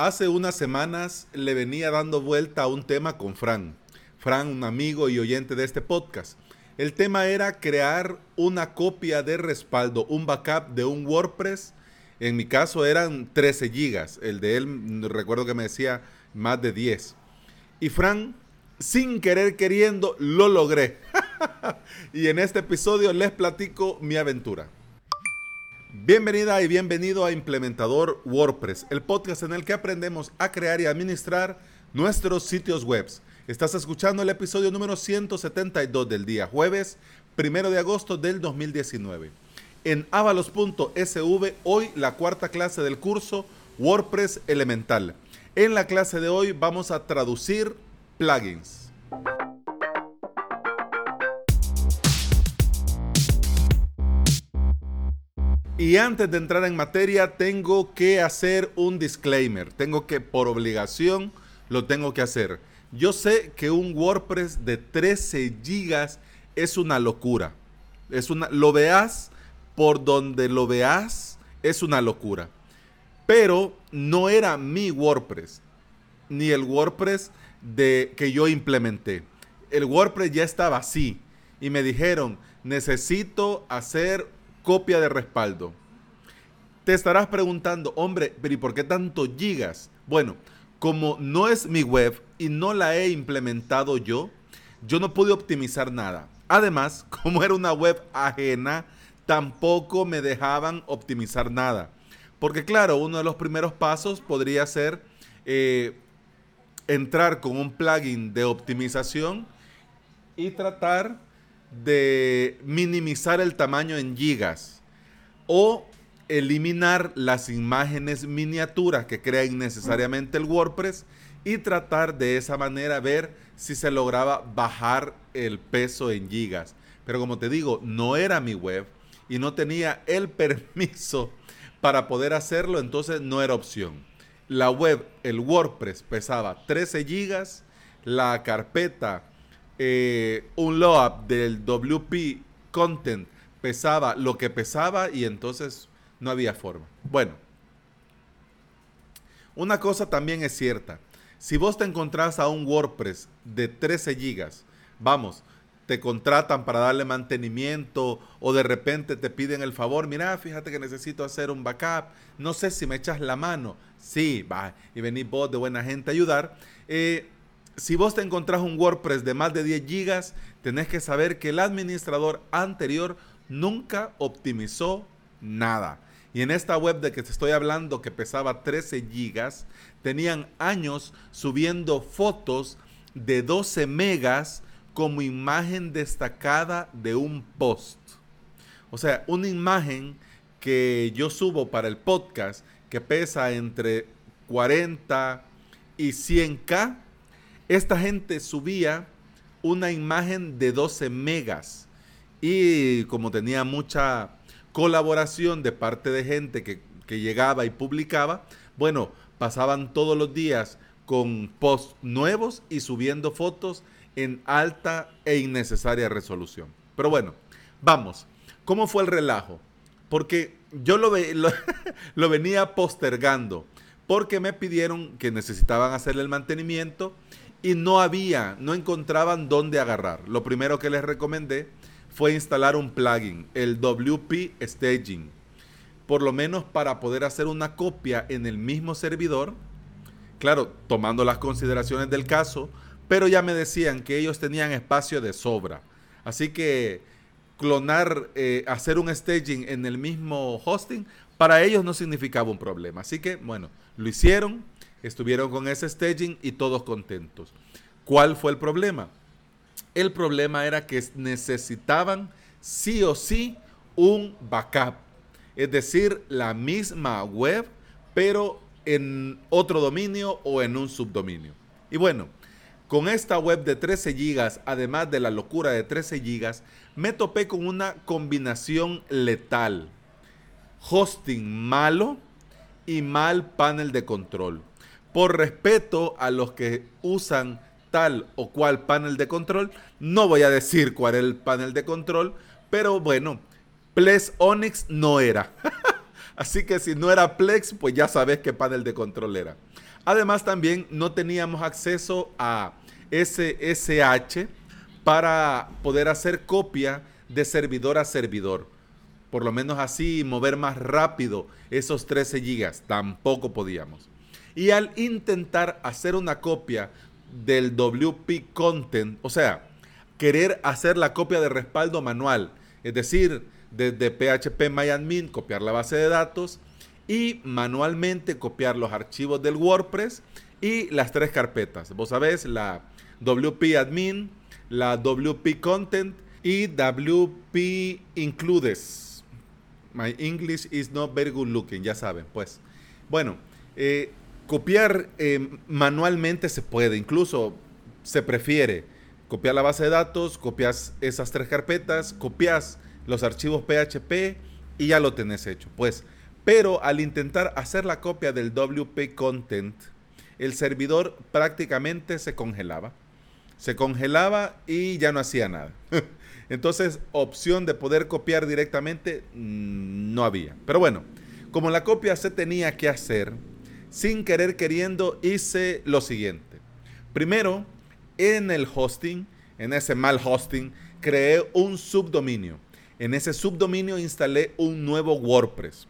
Hace unas semanas le venía dando vuelta a un tema con Fran. Fran, un amigo y oyente de este podcast. El tema era crear una copia de respaldo, un backup de un WordPress. En mi caso eran 13 gigas. El de él, recuerdo que me decía más de 10. Y Fran, sin querer queriendo, lo logré. y en este episodio les platico mi aventura. Bienvenida y bienvenido a Implementador WordPress, el podcast en el que aprendemos a crear y administrar nuestros sitios web. Estás escuchando el episodio número 172 del día jueves, primero de agosto del 2019. En avalos.sv, hoy la cuarta clase del curso WordPress Elemental. En la clase de hoy vamos a traducir plugins. Y antes de entrar en materia, tengo que hacer un disclaimer. Tengo que, por obligación, lo tengo que hacer. Yo sé que un WordPress de 13 gigas es una locura. Es una, lo veas por donde lo veas, es una locura. Pero no era mi WordPress, ni el WordPress de, que yo implementé. El WordPress ya estaba así. Y me dijeron, necesito hacer copia de respaldo. Te estarás preguntando, hombre, pero ¿y por qué tanto gigas? Bueno, como no es mi web y no la he implementado yo, yo no pude optimizar nada. Además, como era una web ajena, tampoco me dejaban optimizar nada. Porque claro, uno de los primeros pasos podría ser eh, entrar con un plugin de optimización y tratar de minimizar el tamaño en gigas o eliminar las imágenes miniaturas que crea innecesariamente el WordPress y tratar de esa manera ver si se lograba bajar el peso en gigas. Pero como te digo, no era mi web y no tenía el permiso para poder hacerlo, entonces no era opción. La web, el WordPress pesaba 13 gigas, la carpeta eh, un load del WP content pesaba lo que pesaba y entonces no había forma. Bueno, una cosa también es cierta. Si vos te encontrás a un WordPress de 13 gigas, vamos, te contratan para darle mantenimiento o de repente te piden el favor, mira, fíjate que necesito hacer un backup, no sé si me echas la mano. Sí, va, y venís vos de buena gente a ayudar. Eh, si vos te encontrás un WordPress de más de 10 gigas, tenés que saber que el administrador anterior nunca optimizó nada. Y en esta web de que te estoy hablando, que pesaba 13 gigas, tenían años subiendo fotos de 12 megas como imagen destacada de un post. O sea, una imagen que yo subo para el podcast que pesa entre 40 y 100k esta gente subía una imagen de 12 megas y como tenía mucha colaboración de parte de gente que, llegaba y publicaba, bueno, pasaban todos los días con posts nuevos y subiendo fotos en alta e innecesaria resolución. Pero bueno, vamos, ¿cómo fue el relajo? Porque yo lo, lo, lo venía postergando, porque me pidieron que necesitaban hacerle el mantenimiento y no había, no encontraban dónde agarrar. Lo primero que les recomendé fue instalar un plugin, el WP Staging, por lo menos para poder hacer una copia en el mismo servidor, claro, tomando las consideraciones del caso, pero ya me decían que ellos tenían espacio de sobra. Así que clonar, eh, hacer un staging en el mismo hosting, para ellos no significaba un problema. Así que, bueno, lo hicieron Estuvieron con ese staging y todos contentos. ¿Cuál fue el problema? El problema era que necesitaban sí o sí un backup. Es decir, la misma web, pero en otro dominio o en un subdominio. Y bueno, con esta web de 13 gigas, además de la locura de 13 gigas, me topé con una combinación letal. Hosting malo y mal panel de control por respeto a los que usan tal o cual panel de control, no voy a decir cuál es el panel de control, pero bueno, Ples Onyx no era. Así que si no era Plex, pues ya sabes qué panel de control era. Además también no teníamos acceso a SSH para poder hacer copia de servidor a servidor. Por lo menos así mover más rápido esos 13 gigas. Tampoco podíamos. Y al intentar hacer una copia del WP Content, o sea, querer hacer la copia de respaldo manual, es decir, desde PHP MyAdmin copiar la base de datos y manualmente copiar los archivos del WordPress y las tres carpetas. Vos sabés, la WP Admin, la WP Content y WP Includes. My English is not very good looking, ya saben, pues. Bueno, eh, copiar eh, manualmente se puede, incluso se prefiere. Copiar la base de datos, copias esas tres carpetas, copias los archivos PHP y ya lo tenés hecho. Pues, pero al intentar hacer la copia del WP Content, el servidor prácticamente se congelaba. Se congelaba y ya no hacía nada. Entonces, opción de poder copiar directamente mm, no había. Pero bueno, como la copia se tenía que hacer, sin querer queriendo hice lo siguiente. Primero, en el hosting, en ese mal hosting, creé un subdominio. En ese subdominio instalé un nuevo WordPress.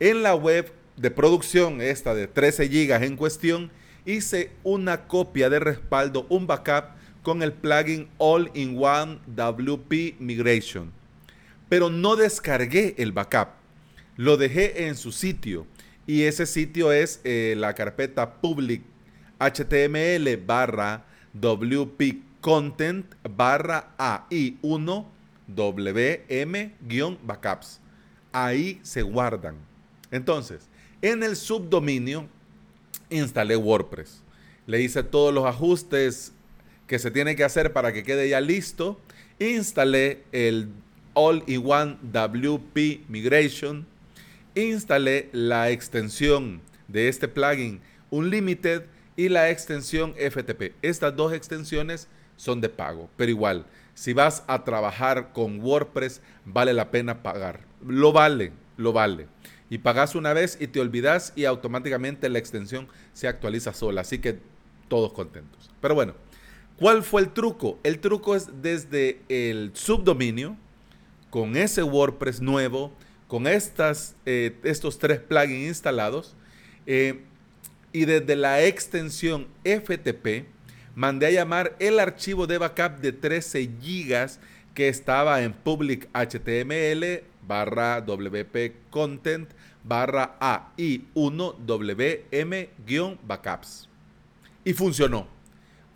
En la web de producción, esta de 13 GB en cuestión, hice una copia de respaldo, un backup con el plugin All-in-One WP Migration. Pero no descargué el backup. Lo dejé en su sitio. Y ese sitio es eh, la carpeta public html barra WP content barra AI1 WM-backups. Ahí se guardan. Entonces, en el subdominio instalé WordPress. Le hice todos los ajustes que se tiene que hacer para que quede ya listo. Instalé el All-in-One WP Migration. Instalé la extensión de este plugin Unlimited y la extensión FTP. Estas dos extensiones son de pago, pero igual, si vas a trabajar con WordPress, vale la pena pagar. Lo vale, lo vale. Y pagas una vez y te olvidas y automáticamente la extensión se actualiza sola. Así que todos contentos. Pero bueno, ¿cuál fue el truco? El truco es desde el subdominio, con ese WordPress nuevo, con estas, eh, estos tres plugins instalados, eh, y desde la extensión FTP, mandé a llamar el archivo de backup de 13 gigas que estaba en public HTML barra WP content barra AI1 WM-backups. Y funcionó.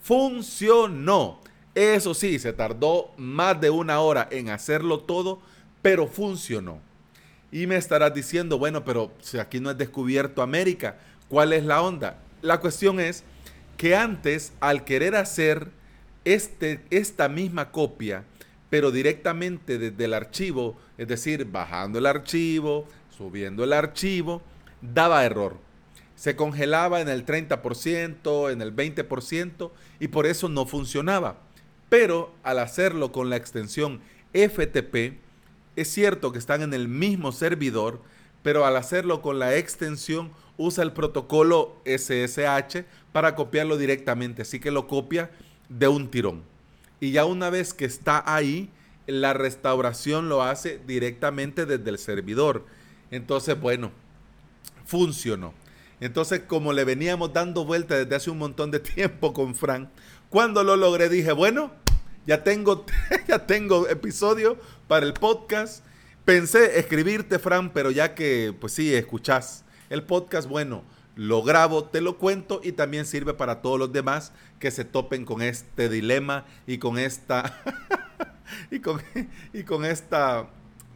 Funcionó. Eso sí, se tardó más de una hora en hacerlo todo, pero funcionó. Y me estarás diciendo, bueno, pero si aquí no es descubierto América, ¿cuál es la onda? La cuestión es que antes, al querer hacer este, esta misma copia, pero directamente desde el archivo, es decir, bajando el archivo, subiendo el archivo, daba error. Se congelaba en el 30%, en el 20% y por eso no funcionaba. Pero al hacerlo con la extensión FTP, es cierto que están en el mismo servidor, pero al hacerlo con la extensión usa el protocolo SSH para copiarlo directamente, así que lo copia de un tirón. Y ya una vez que está ahí, la restauración lo hace directamente desde el servidor. Entonces, bueno, funcionó. Entonces, como le veníamos dando vuelta desde hace un montón de tiempo con Fran, cuando lo logré dije, bueno, ya tengo, ya tengo episodio para el podcast. Pensé escribirte, Fran, pero ya que, pues sí, escuchás el podcast, bueno, lo grabo, te lo cuento y también sirve para todos los demás que se topen con este dilema y con esta y, con, y con esta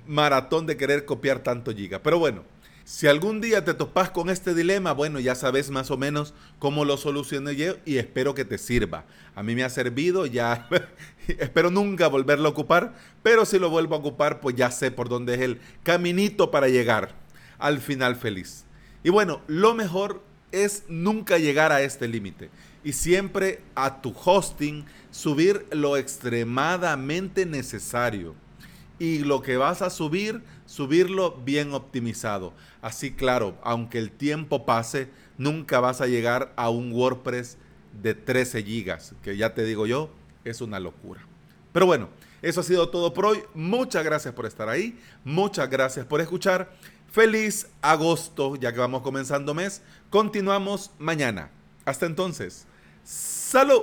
maratón de querer copiar tanto giga. Pero bueno, si algún día te topas con este dilema, bueno, ya sabes más o menos cómo lo solucioné yo y espero que te sirva. A mí me ha servido, ya espero nunca volverlo a ocupar, pero si lo vuelvo a ocupar, pues ya sé por dónde es el caminito para llegar al final feliz. Y bueno, lo mejor es nunca llegar a este límite y siempre a tu hosting subir lo extremadamente necesario. Y lo que vas a subir, subirlo bien optimizado. Así claro, aunque el tiempo pase, nunca vas a llegar a un WordPress de 13 gigas, que ya te digo yo, es una locura. Pero bueno, eso ha sido todo por hoy. Muchas gracias por estar ahí. Muchas gracias por escuchar. Feliz agosto, ya que vamos comenzando mes. Continuamos mañana. Hasta entonces. Salud.